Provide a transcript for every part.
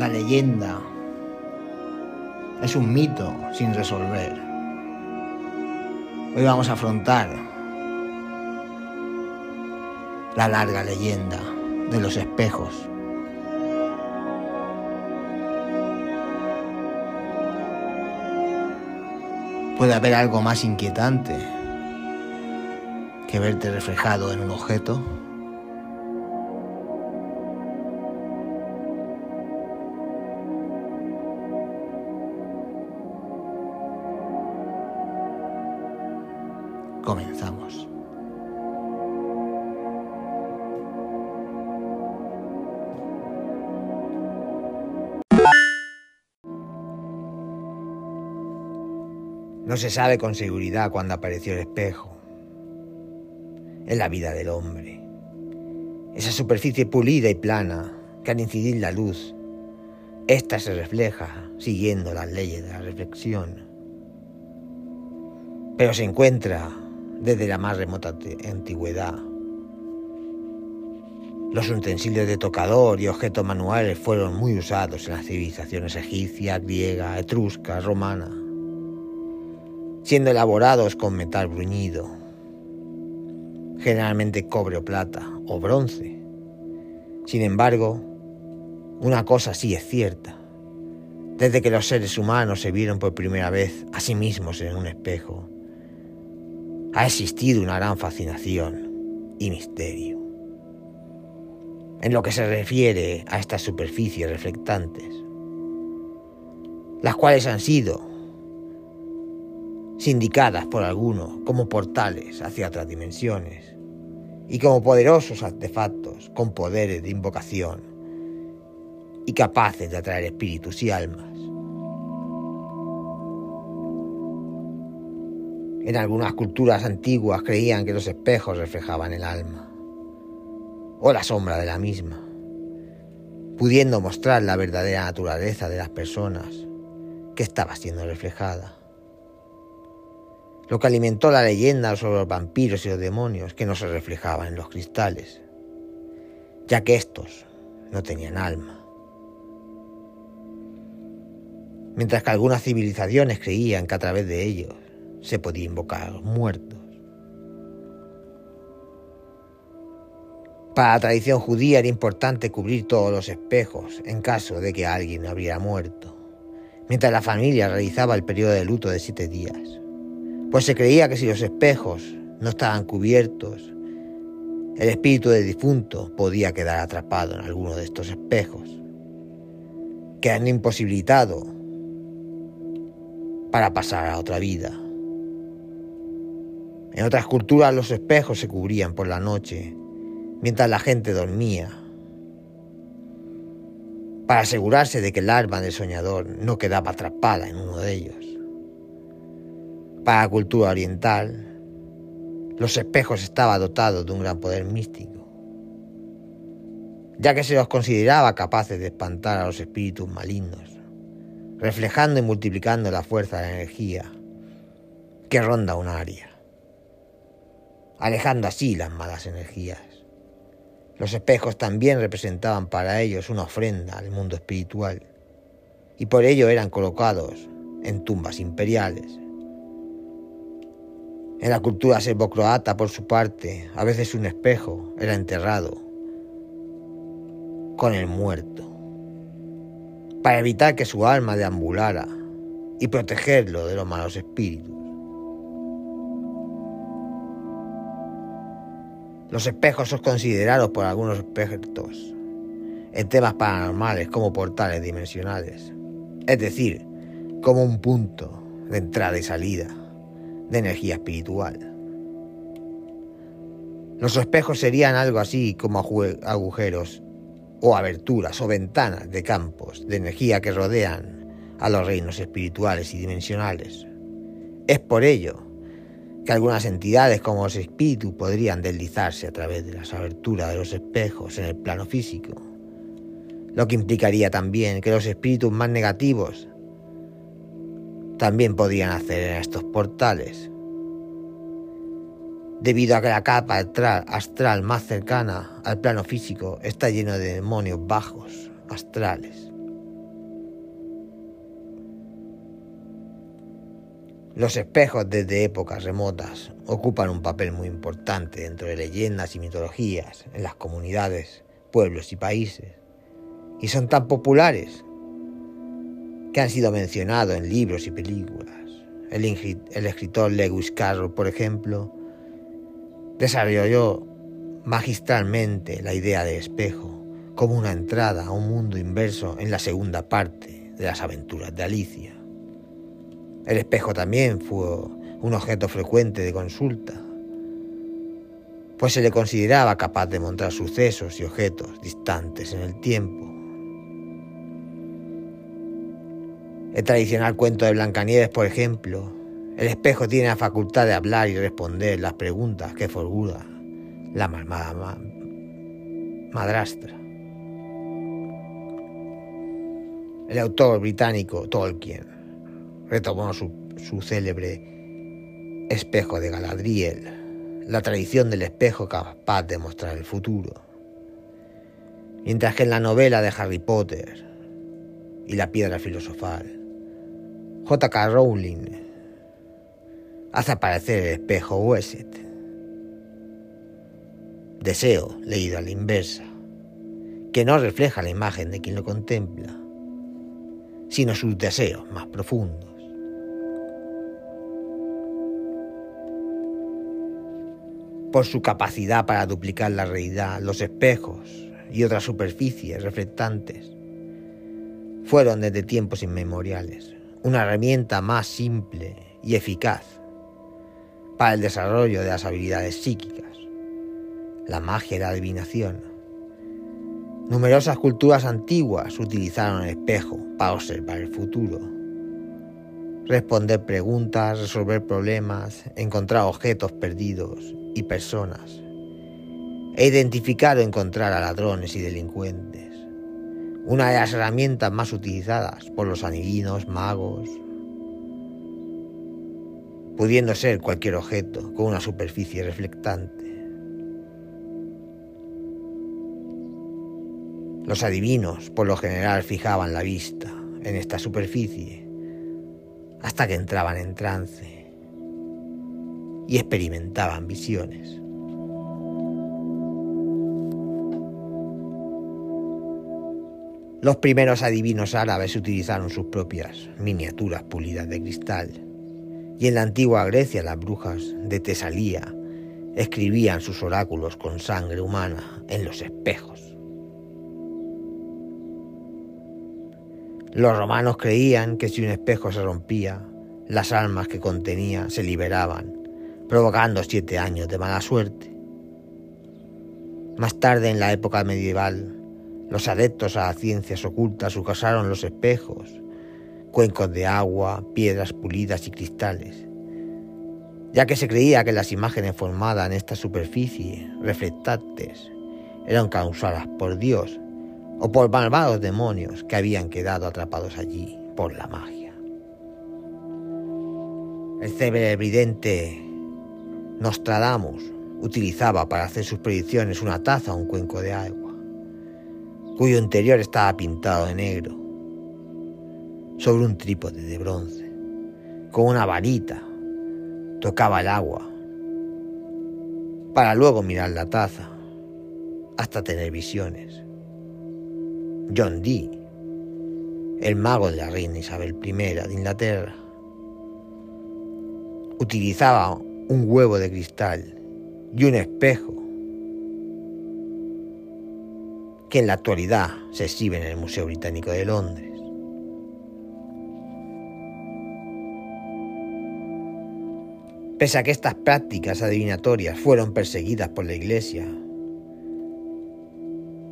La leyenda es un mito sin resolver. Hoy vamos a afrontar la larga leyenda de los espejos. Puede haber algo más inquietante que verte reflejado en un objeto. Comenzamos. No se sabe con seguridad cuándo apareció el espejo en la vida del hombre. Esa superficie pulida y plana que al incidir la luz, ésta se refleja siguiendo las leyes de la reflexión. Pero se encuentra desde la más remota antigüedad. Los utensilios de tocador y objetos manuales fueron muy usados en las civilizaciones egipcia, griega, etrusca, romana siendo elaborados con metal bruñido, generalmente cobre o plata o bronce. Sin embargo, una cosa sí es cierta. Desde que los seres humanos se vieron por primera vez a sí mismos en un espejo, ha existido una gran fascinación y misterio. En lo que se refiere a estas superficies reflectantes, las cuales han sido sindicadas por algunos como portales hacia otras dimensiones y como poderosos artefactos con poderes de invocación y capaces de atraer espíritus y almas. En algunas culturas antiguas creían que los espejos reflejaban el alma o la sombra de la misma, pudiendo mostrar la verdadera naturaleza de las personas que estaba siendo reflejada lo que alimentó la leyenda sobre los vampiros y los demonios que no se reflejaban en los cristales, ya que estos no tenían alma. Mientras que algunas civilizaciones creían que a través de ellos se podía invocar a los muertos. Para la tradición judía era importante cubrir todos los espejos en caso de que alguien hubiera muerto, mientras la familia realizaba el periodo de luto de siete días pues se creía que si los espejos no estaban cubiertos, el espíritu del difunto podía quedar atrapado en alguno de estos espejos, quedando imposibilitado para pasar a otra vida. En otras culturas los espejos se cubrían por la noche mientras la gente dormía, para asegurarse de que el alma del soñador no quedaba atrapada en uno de ellos. Para la cultura oriental, los espejos estaban dotados de un gran poder místico, ya que se los consideraba capaces de espantar a los espíritus malignos, reflejando y multiplicando la fuerza de la energía que ronda un área, alejando así las malas energías. Los espejos también representaban para ellos una ofrenda al mundo espiritual y por ello eran colocados en tumbas imperiales en la cultura serbo-croata, por su parte, a veces un espejo era enterrado con el muerto, para evitar que su alma deambulara y protegerlo de los malos espíritus. Los espejos son considerados por algunos expertos en temas paranormales como portales dimensionales, es decir, como un punto de entrada y salida de energía espiritual. Los espejos serían algo así como agujeros o aberturas o ventanas de campos de energía que rodean a los reinos espirituales y dimensionales. Es por ello que algunas entidades como los espíritus podrían deslizarse a través de las aberturas de los espejos en el plano físico, lo que implicaría también que los espíritus más negativos también podían hacer en estos portales. Debido a que la capa astral, más cercana al plano físico está lleno de demonios bajos, astrales. Los espejos desde épocas remotas ocupan un papel muy importante dentro de leyendas y mitologías en las comunidades, pueblos y países, y son tan populares que han sido mencionados en libros y películas. El, escritor Lewis Carroll, por ejemplo, desarrolló magistralmente la idea de espejo como una entrada a un mundo inverso en la segunda parte de las aventuras de Alicia. El espejo también fue un objeto frecuente de consulta, pues se le consideraba capaz de mostrar sucesos y objetos distantes en el tiempo. El tradicional cuento de Blancanieves, por ejemplo, el espejo tiene la facultad de hablar y responder las preguntas que formula la malmada madrastra. El autor británico Tolkien retomó su, célebre espejo de Galadriel, la tradición del espejo capaz de mostrar el futuro. Mientras que en la novela de Harry Potter y la piedra filosofal, J.K. Rowling hace aparecer el espejo Wesset. Deseo, leído a la inversa, que no refleja la imagen de quien lo contempla, sino sus deseos más profundos. Por su capacidad para duplicar la realidad, los espejos y otras superficies reflectantes fueron desde tiempos inmemoriales una herramienta más simple y eficaz para el desarrollo de las habilidades psíquicas, la magia y la adivinación. Numerosas culturas antiguas utilizaron el espejo para observar el futuro, responder preguntas, resolver problemas, encontrar objetos perdidos y personas, e identificar o encontrar a ladrones y delincuentes una de las herramientas más utilizadas por los adivinos, magos, pudiendo ser cualquier objeto con una superficie reflectante. Los adivinos por lo general fijaban la vista en esta superficie hasta que entraban en trance y experimentaban visiones. Los primeros adivinos árabes utilizaron sus propias miniaturas pulidas de cristal, y en la antigua Grecia las brujas de Tesalía escribían sus oráculos con sangre humana en los espejos. Los romanos creían que si un espejo se rompía, las almas que contenía se liberaban, provocando siete años de mala suerte. Más tarde, en la época medieval, los adeptos a las ciencias ocultas usaron los espejos, cuencos de agua, piedras pulidas y cristales, ya que se creía que las imágenes formadas en esta superficie, reflectantes, eran causadas por Dios o por malvados demonios que habían quedado atrapados allí por la magia. El célebre evidente Nostradamus utilizaba para hacer sus predicciones una taza o un cuenco de agua cuyo interior estaba pintado de negro, sobre un trípode de bronce, con una varita, tocaba el agua, para luego mirar la taza, hasta tener visiones. John Dee, el mago de la reina Isabel I de Inglaterra, utilizaba un huevo de cristal y un espejo que en la actualidad se exhibe en el Museo Británico de Londres. Pese a que estas prácticas adivinatorias fueron perseguidas por la Iglesia,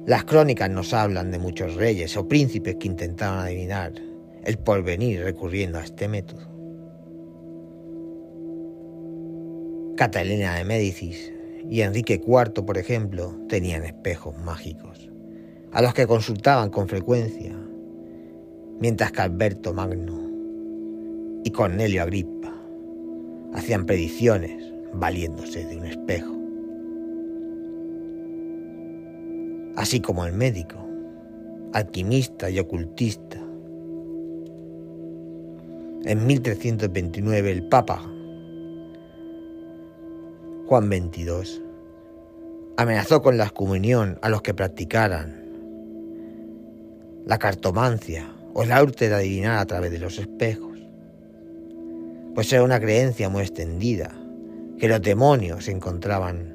las crónicas nos hablan de muchos reyes o príncipes que intentaron adivinar el porvenir recurriendo a este método. Catalina de Médicis y Enrique IV, por ejemplo, tenían espejos mágicos a los que consultaban con frecuencia, mientras que Alberto Magno y Cornelio Agripa hacían predicciones valiéndose de un espejo. Así como el médico, alquimista y ocultista, En 1329 el Papa Juan XXII amenazó con la excomunión a los que practicaran la cartomancia o el arte de adivinar a través de los espejos, pues era una creencia muy extendida que los demonios encontraban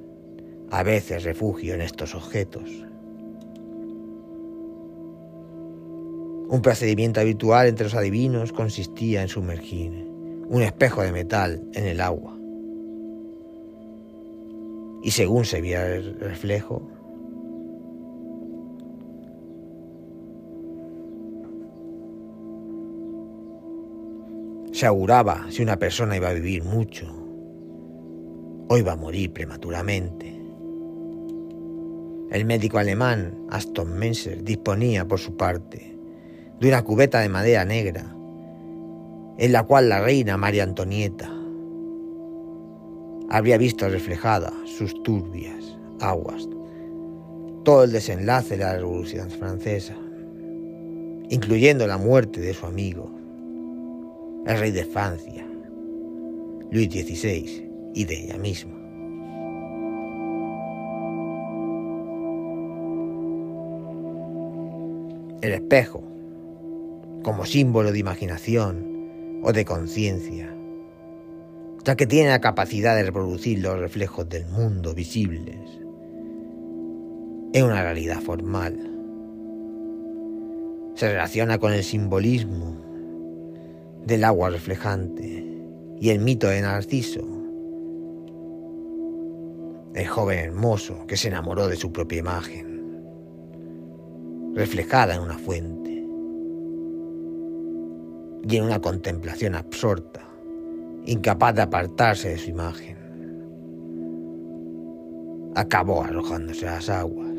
a veces refugio en estos objetos. Un procedimiento habitual entre los adivinos consistía en sumergir un espejo de metal en el agua. Y según se veía el reflejo, se auguraba si una persona iba a vivir mucho o iba a morir prematuramente. El médico alemán Aston Menser disponía, por su parte, de una cubeta de madera negra, en la cual la reina María Antonieta habría visto reflejada sus turbias aguas, todo el desenlace de la Revolución Francesa, incluyendo la muerte de su amigo, el rey de Francia, Luis XVI, y de ella misma. El espejo, como símbolo de imaginación o de conciencia, ya que tiene la capacidad de reproducir los reflejos del mundo visibles, es una realidad formal. Se relaciona con el simbolismo del agua reflejante y el mito de Narciso, el joven hermoso que se enamoró de su propia imagen reflejada en una fuente y en una contemplación absorta, incapaz de apartarse de su imagen. Acabó arrojándose a las aguas.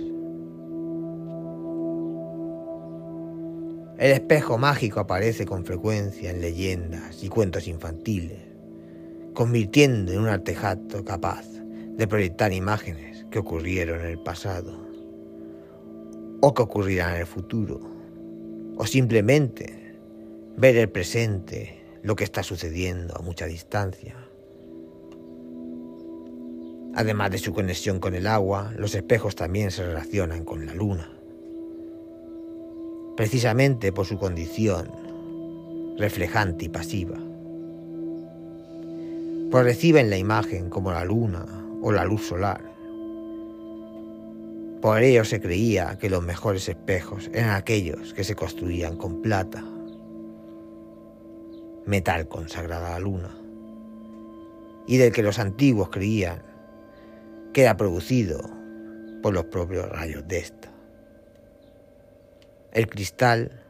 El espejo mágico aparece con frecuencia en leyendas y cuentos infantiles, convirtiendo en un artefacto capaz de proyectar imágenes que ocurrieron en el pasado o que ocurrirá en el futuro, o simplemente ver el presente, lo que está sucediendo a mucha distancia. Además de su conexión con el agua, los espejos también se relacionan con la luna, precisamente por su condición reflejante y pasiva. Pues reciben la imagen como la luna o la luz solar por ello se creía que los mejores espejos eran aquellos que se construían con plata, metal consagrado a la luna, y del que los antiguos creían que era producido por los propios rayos de esta. El cristal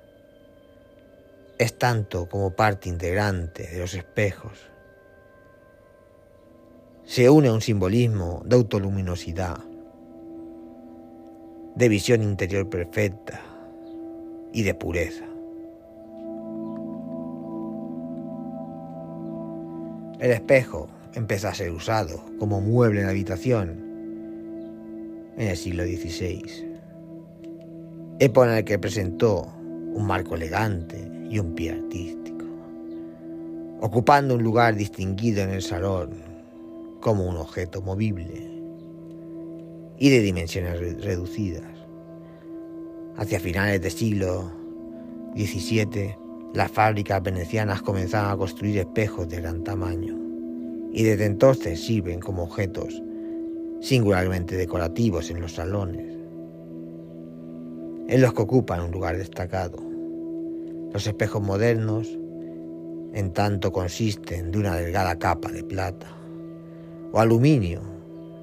es tanto como parte integrante de los espejos. Se une a un simbolismo de autoluminosidad de visión interior perfecta y de pureza. El espejo empezó a ser usado como mueble en la habitación en el siglo XVI, época en la que presentó un marco elegante y un pie artístico, ocupando un lugar distinguido en el salón como un objeto movible y de dimensiones reducidas. Hacia finales del siglo XVII, las fábricas venecianas comenzaron a construir espejos de gran tamaño y desde entonces sirven como objetos singularmente decorativos en los salones, en los que ocupan un lugar destacado. Los espejos modernos, en tanto, consisten de una delgada capa de plata o aluminio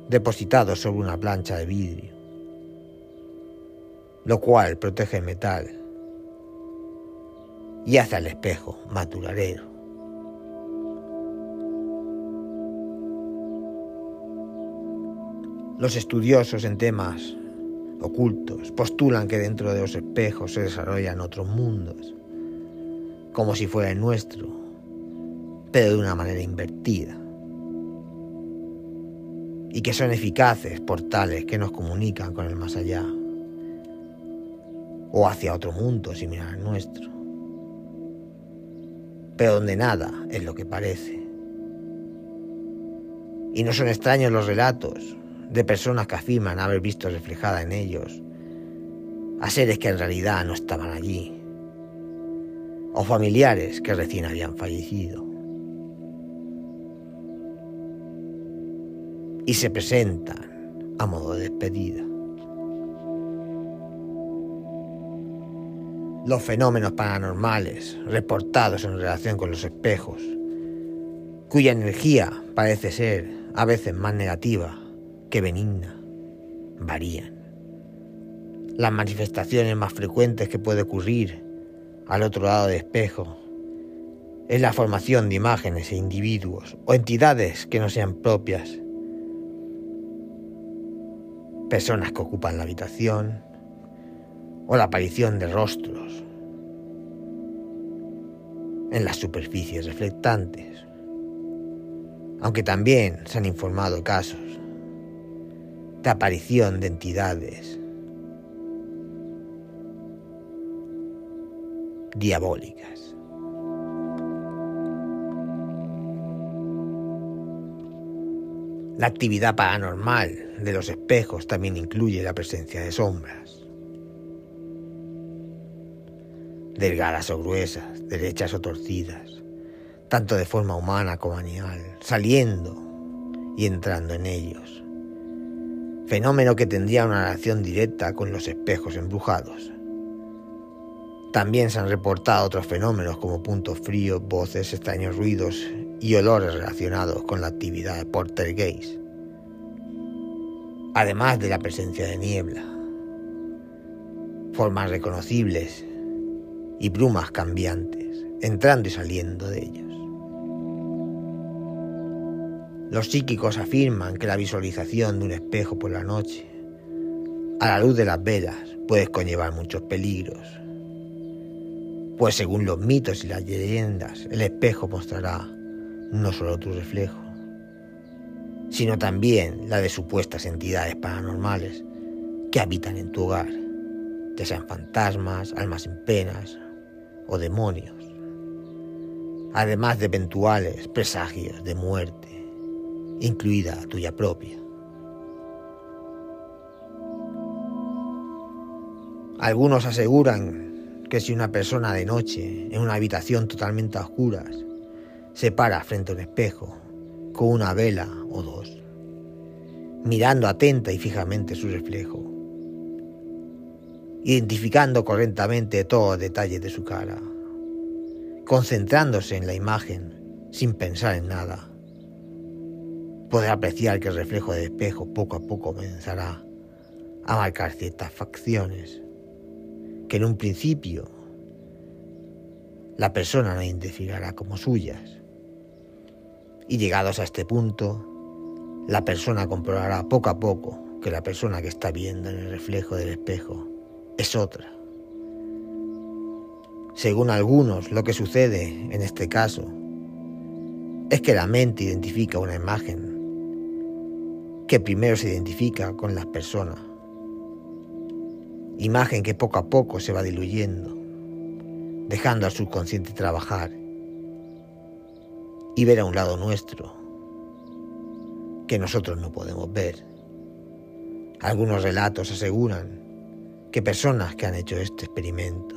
depositado sobre una plancha de vidrio, lo cual protege el metal y hace al espejo más duradero. Los estudiosos en temas ocultos postulan que dentro de los espejos se desarrollan otros mundos, como si fuera el nuestro, pero de una manera invertida y que son eficaces portales que nos comunican con el más allá o hacia otro mundo similar al nuestro. Pero donde nada es lo que parece. Y no son extraños los relatos de personas que afirman haber visto reflejada en ellos a seres que en realidad no estaban allí, o familiares que recién habían fallecido. Y se presentan a modo de despedida. Los fenómenos paranormales reportados en relación con los espejos, cuya energía parece ser a veces más negativa que benigna, varían. Las manifestaciones más frecuentes que puede ocurrir al otro lado del espejo es la formación de imágenes e individuos o entidades que no sean propias. Personas que ocupan la habitación o la aparición de rostros en las superficies reflectantes. Aunque también se han informado casos de aparición de entidades diabólicas. La actividad paranormal de los espejos también incluye la presencia de sombras. Delgadas o gruesas, derechas o torcidas, tanto de forma humana como animal, saliendo y entrando en ellos. Fenómeno que tendría una relación directa con los espejos embrujados. También se han reportado otros fenómenos como puntos fríos, voces, extraños ruidos y olores relacionados con la actividad de Portergeist, además de la presencia de niebla, formas reconocibles y brumas cambiantes, entrando y saliendo de ellos. Los psíquicos afirman que la visualización de un espejo por la noche, a la luz de las velas, puede conllevar muchos peligros pues según los mitos y las leyendas, el espejo mostrará no solo tu reflejo, sino también la de supuestas entidades paranormales que habitan en tu hogar, ya sean fantasmas, almas en penas o demonios, además de eventuales presagios de muerte, incluida tuya propia. Algunos aseguran que si una persona de noche, en una habitación totalmente a oscuras, se para frente a un espejo, con una vela o dos, mirando atenta y fijamente su reflejo, identificando correctamente todos los detalles de su cara, concentrándose en la imagen sin pensar en nada, podrá apreciar que el reflejo del espejo poco a poco comenzará a marcar ciertas facciones que en un principio la persona no identificará como suyas. Y llegados a este punto, la persona comprobará poco a poco que la persona que está viendo en el reflejo del espejo es otra. Según algunos, lo que sucede en este caso es que la mente identifica una imagen que primero se identifica con las personas imagen que poco a poco se va diluyendo, dejando al subconsciente trabajar y ver a un lado nuestro que nosotros no podemos ver. Algunos relatos aseguran que personas que han hecho este experimento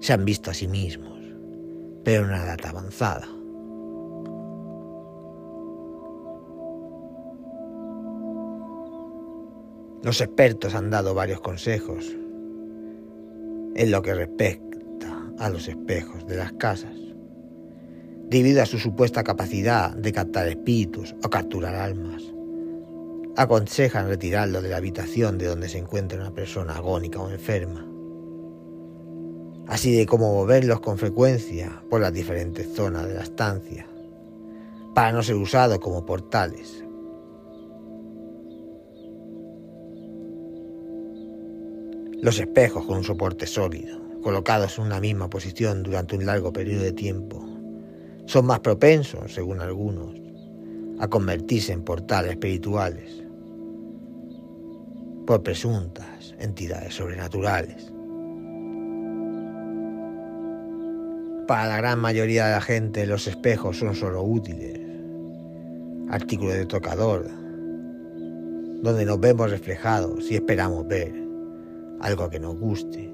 se han visto a sí mismos, pero en una edad avanzada. Los expertos han dado varios consejos en lo que respecta a los espejos de las casas, debido a su supuesta capacidad de captar espíritus o capturar almas. Aconsejan retirarlo de la habitación de donde se encuentra una persona agónica o enferma, así de como moverlos con frecuencia por las diferentes zonas de la estancia, para no ser usados como portales. Los espejos con un soporte sólido, colocados en una misma posición durante un largo periodo de tiempo, son más propensos, según algunos, a convertirse en portales espirituales por presuntas entidades sobrenaturales. Para la gran mayoría de la gente los espejos son solo útiles, artículos de tocador, donde nos vemos reflejados y esperamos ver algo que nos guste.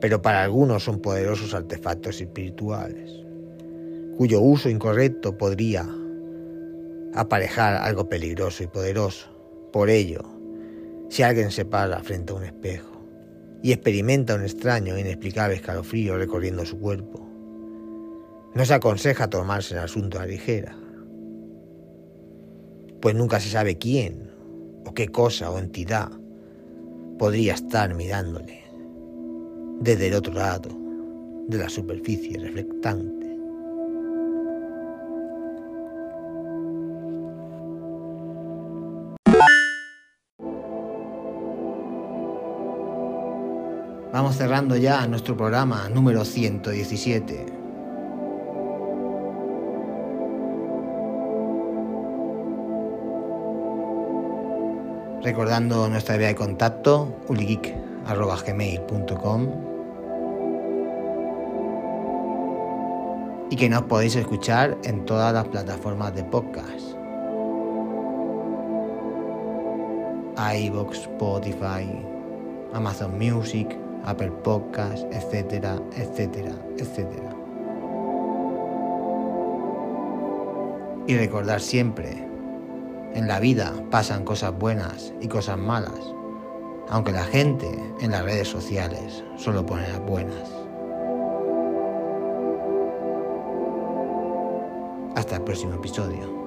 Pero para algunos son poderosos artefactos espirituales, cuyo uso incorrecto podría aparejar algo peligroso y poderoso. Por ello, si alguien se para frente a un espejo, y experimenta un extraño e inexplicable escalofrío recorriendo su cuerpo. No se aconseja tomarse el asunto a la ligera, pues nunca se sabe quién o qué cosa o entidad podría estar mirándole desde el otro lado de la superficie reflectante. Vamos cerrando ya nuestro programa número 117. Recordando nuestra vía de contacto, uligeek.gmail.com y que nos podéis escuchar en todas las plataformas de podcast. iVoox, Spotify, Amazon Music, Apple Podcast, etcétera, etcétera, etcétera. Y recordar siempre, en la vida pasan cosas buenas y cosas malas, aunque la gente en las redes sociales solo pone las buenas. Hasta el próximo episodio.